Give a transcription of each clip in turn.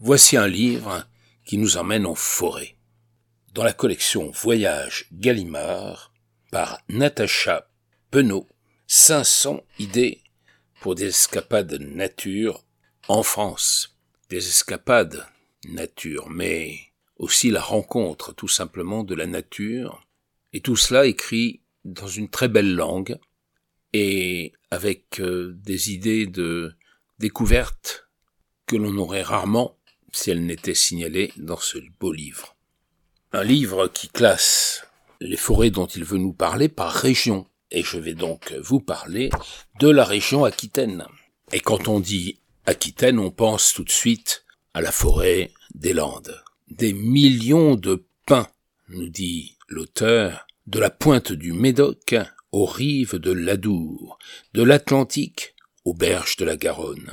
voici un livre qui nous emmène en forêt. Dans la collection Voyage Gallimard, par Natacha Penaud, 500 idées pour des escapades nature en France. Des escapades nature, mais aussi la rencontre tout simplement de la nature, et tout cela écrit dans une très belle langue, et avec euh, des idées de découverte que l'on aurait rarement si elles n'étaient signalées dans ce beau livre. Un livre qui classe les forêts dont il veut nous parler par région, et je vais donc vous parler de la région Aquitaine. Et quand on dit Aquitaine, on pense tout de suite à la forêt des Landes. Des millions de pins, nous dit l'auteur, de la pointe du Médoc aux rives de l'Adour, de l'Atlantique aux berges de la Garonne.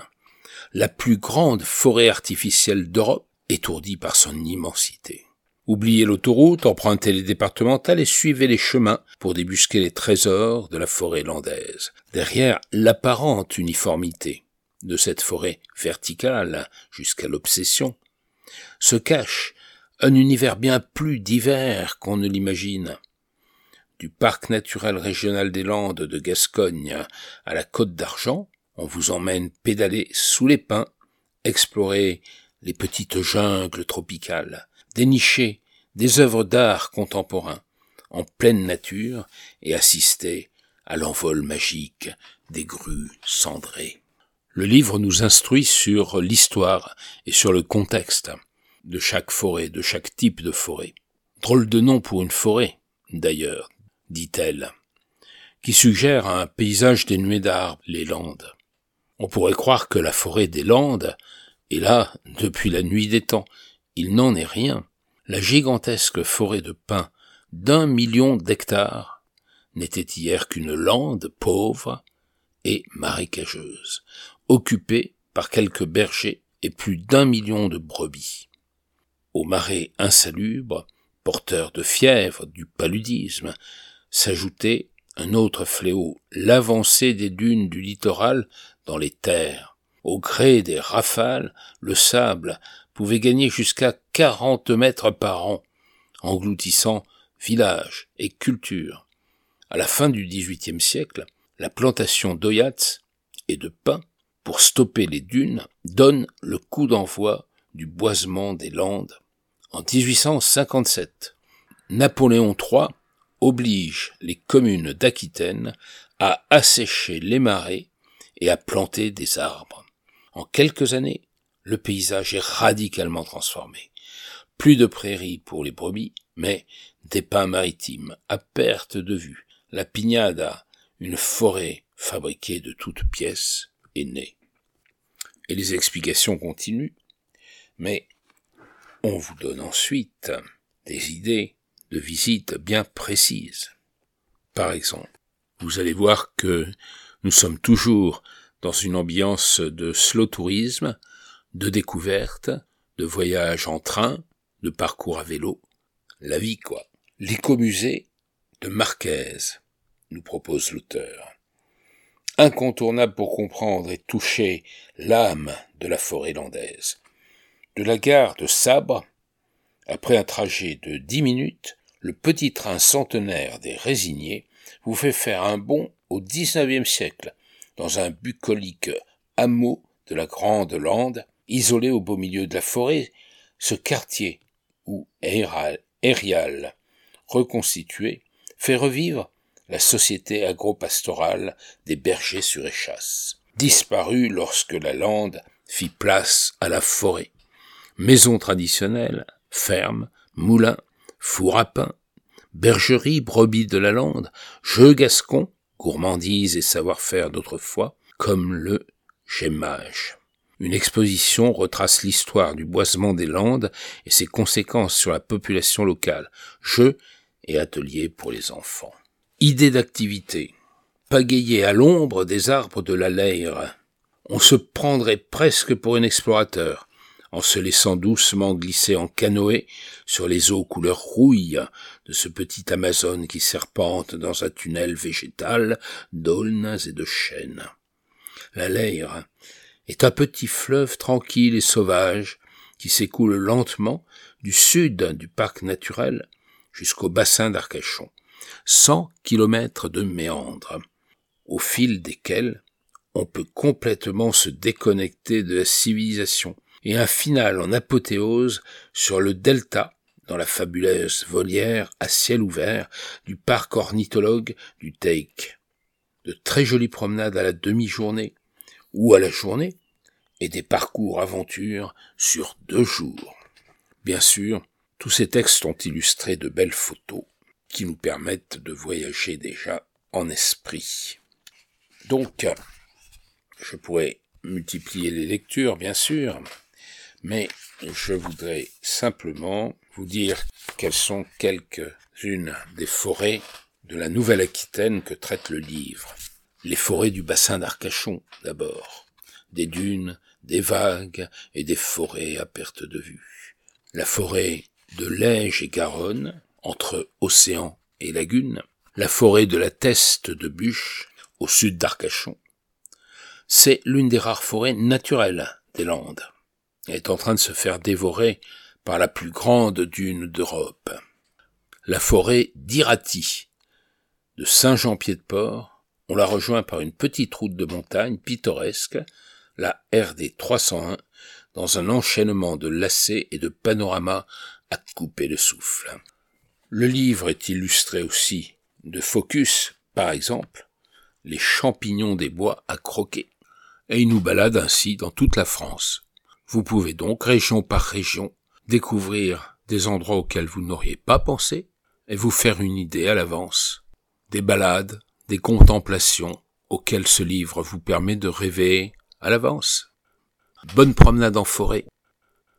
La plus grande forêt artificielle d'Europe, étourdie par son immensité. Oubliez l'autoroute, empruntez les départementales et suivez les chemins pour débusquer les trésors de la forêt landaise. Derrière l'apparente uniformité de cette forêt verticale jusqu'à l'obsession, se cache un univers bien plus divers qu'on ne l'imagine. Du parc naturel régional des Landes de Gascogne à la Côte d'Argent, on vous emmène pédaler sous les pins, explorer les petites jungles tropicales, dénicher des œuvres d'art contemporain en pleine nature et assister à l'envol magique des grues cendrées. Le livre nous instruit sur l'histoire et sur le contexte de chaque forêt, de chaque type de forêt. Drôle de nom pour une forêt, d'ailleurs, dit-elle, qui suggère un paysage dénué d'arbres, les Landes. On pourrait croire que la forêt des Landes est là depuis la nuit des temps. Il n'en est rien. La gigantesque forêt de pins d'un million d'hectares n'était hier qu'une lande pauvre et marécageuse, occupée par quelques bergers et plus d'un million de brebis. Au marais insalubre, porteur de fièvre, du paludisme, s'ajoutait un autre fléau, l'avancée des dunes du littoral dans les terres. Au gré des rafales, le sable pouvait gagner jusqu'à quarante mètres par an, engloutissant villages et cultures. À la fin du XVIIIe siècle, la plantation d'oyats et de pins pour stopper les dunes donne le coup d'envoi du boisement des Landes. En 1857, Napoléon III oblige les communes d'Aquitaine à assécher les marais et à planter des arbres. En quelques années, le paysage est radicalement transformé. Plus de prairies pour les brebis, mais des pins maritimes à perte de vue. La pignada, une forêt fabriquée de toutes pièces, est née. Et les explications continuent, mais on vous donne ensuite des idées de visites bien précises. Par exemple, vous allez voir que nous sommes toujours dans une ambiance de slow tourisme, de découverte, de voyage en train, de parcours à vélo. La vie, quoi. L'écomusée de Marquez, nous propose l'auteur. Incontournable pour comprendre et toucher l'âme de la forêt landaise. De la gare de Sabre, après un trajet de dix minutes, le petit train centenaire des résignés vous fait faire un bond au XIXe siècle, dans un bucolique hameau de la Grande Lande, isolé au beau milieu de la forêt, ce quartier, où Aérial, reconstitué, fait revivre la société agro-pastorale des bergers sur échasse, disparue lorsque la lande fit place à la forêt. Maison traditionnelle, ferme, moulin, four à pain, bergerie, brebis de la lande, jeux gascons, gourmandise et savoir-faire d'autrefois, comme le gémage. Une exposition retrace l'histoire du boisement des Landes et ses conséquences sur la population locale, jeux et ateliers pour les enfants. Idée d'activité. Pagayer à l'ombre des arbres de la Leyre. On se prendrait presque pour un explorateur en se laissant doucement glisser en canoë sur les eaux couleur rouille de ce petit Amazone qui serpente dans un tunnel végétal d'aulnes et de chênes. La Leyre est un petit fleuve tranquille et sauvage qui s'écoule lentement du sud du parc naturel jusqu'au bassin d'Arcachon. 100 kilomètres de méandres, au fil desquels on peut complètement se déconnecter de la civilisation, et un final en apothéose sur le delta dans la fabuleuse volière à ciel ouvert du parc ornithologue du Teik. De très jolies promenades à la demi-journée ou à la journée et des parcours aventures sur deux jours. Bien sûr, tous ces textes sont illustrés de belles photos qui nous permettent de voyager déjà en esprit. Donc, je pourrais multiplier les lectures, bien sûr, mais je voudrais simplement vous dire quelles sont quelques-unes des forêts de la Nouvelle-Aquitaine que traite le livre. Les forêts du bassin d'Arcachon, d'abord. Des dunes, des vagues et des forêts à perte de vue. La forêt de Lège et Garonne, entre océan et lagune. La forêt de la Teste de Bûche, au sud d'Arcachon. C'est l'une des rares forêts naturelles des Landes. Est en train de se faire dévorer par la plus grande dune d'Europe. La forêt d'Irati, de Saint-Jean-Pied-de-Port, on la rejoint par une petite route de montagne pittoresque, la RD 301, dans un enchaînement de lacets et de panoramas à couper le souffle. Le livre est illustré aussi de focus, par exemple, les champignons des bois à croquer, et il nous balade ainsi dans toute la France. Vous pouvez donc, région par région, découvrir des endroits auxquels vous n'auriez pas pensé et vous faire une idée à l'avance. Des balades, des contemplations auxquelles ce livre vous permet de rêver à l'avance. Bonne promenade en forêt